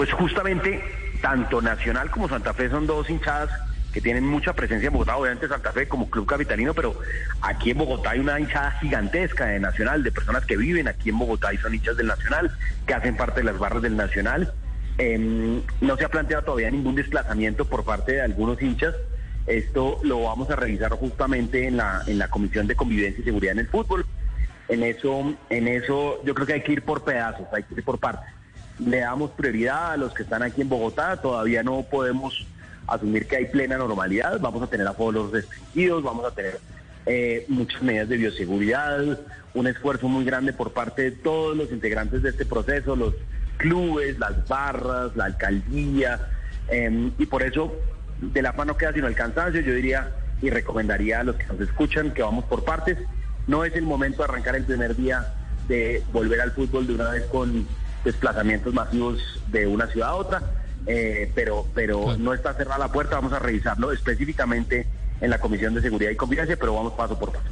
Pues justamente tanto Nacional como Santa Fe son dos hinchadas que tienen mucha presencia en Bogotá, obviamente Santa Fe como club capitalino, pero aquí en Bogotá hay una hinchada gigantesca de Nacional, de personas que viven aquí en Bogotá y son hinchas del Nacional, que hacen parte de las barras del Nacional. Em, no se ha planteado todavía ningún desplazamiento por parte de algunos hinchas. Esto lo vamos a revisar justamente en la, en la Comisión de Convivencia y Seguridad en el Fútbol. En eso, en eso yo creo que hay que ir por pedazos, hay que ir por partes. Le damos prioridad a los que están aquí en Bogotá, todavía no podemos asumir que hay plena normalidad, vamos a tener aforos restringidos, vamos a tener eh, muchas medidas de bioseguridad, un esfuerzo muy grande por parte de todos los integrantes de este proceso, los clubes, las barras, la alcaldía, em, y por eso de la no queda sino el cansancio, yo diría y recomendaría a los que nos escuchan que vamos por partes, no es el momento de arrancar el primer día de volver al fútbol de una vez con desplazamientos masivos de una ciudad a otra, eh, pero, pero no está cerrada la puerta, vamos a revisarlo específicamente en la Comisión de Seguridad y Convivencia, pero vamos paso por paso.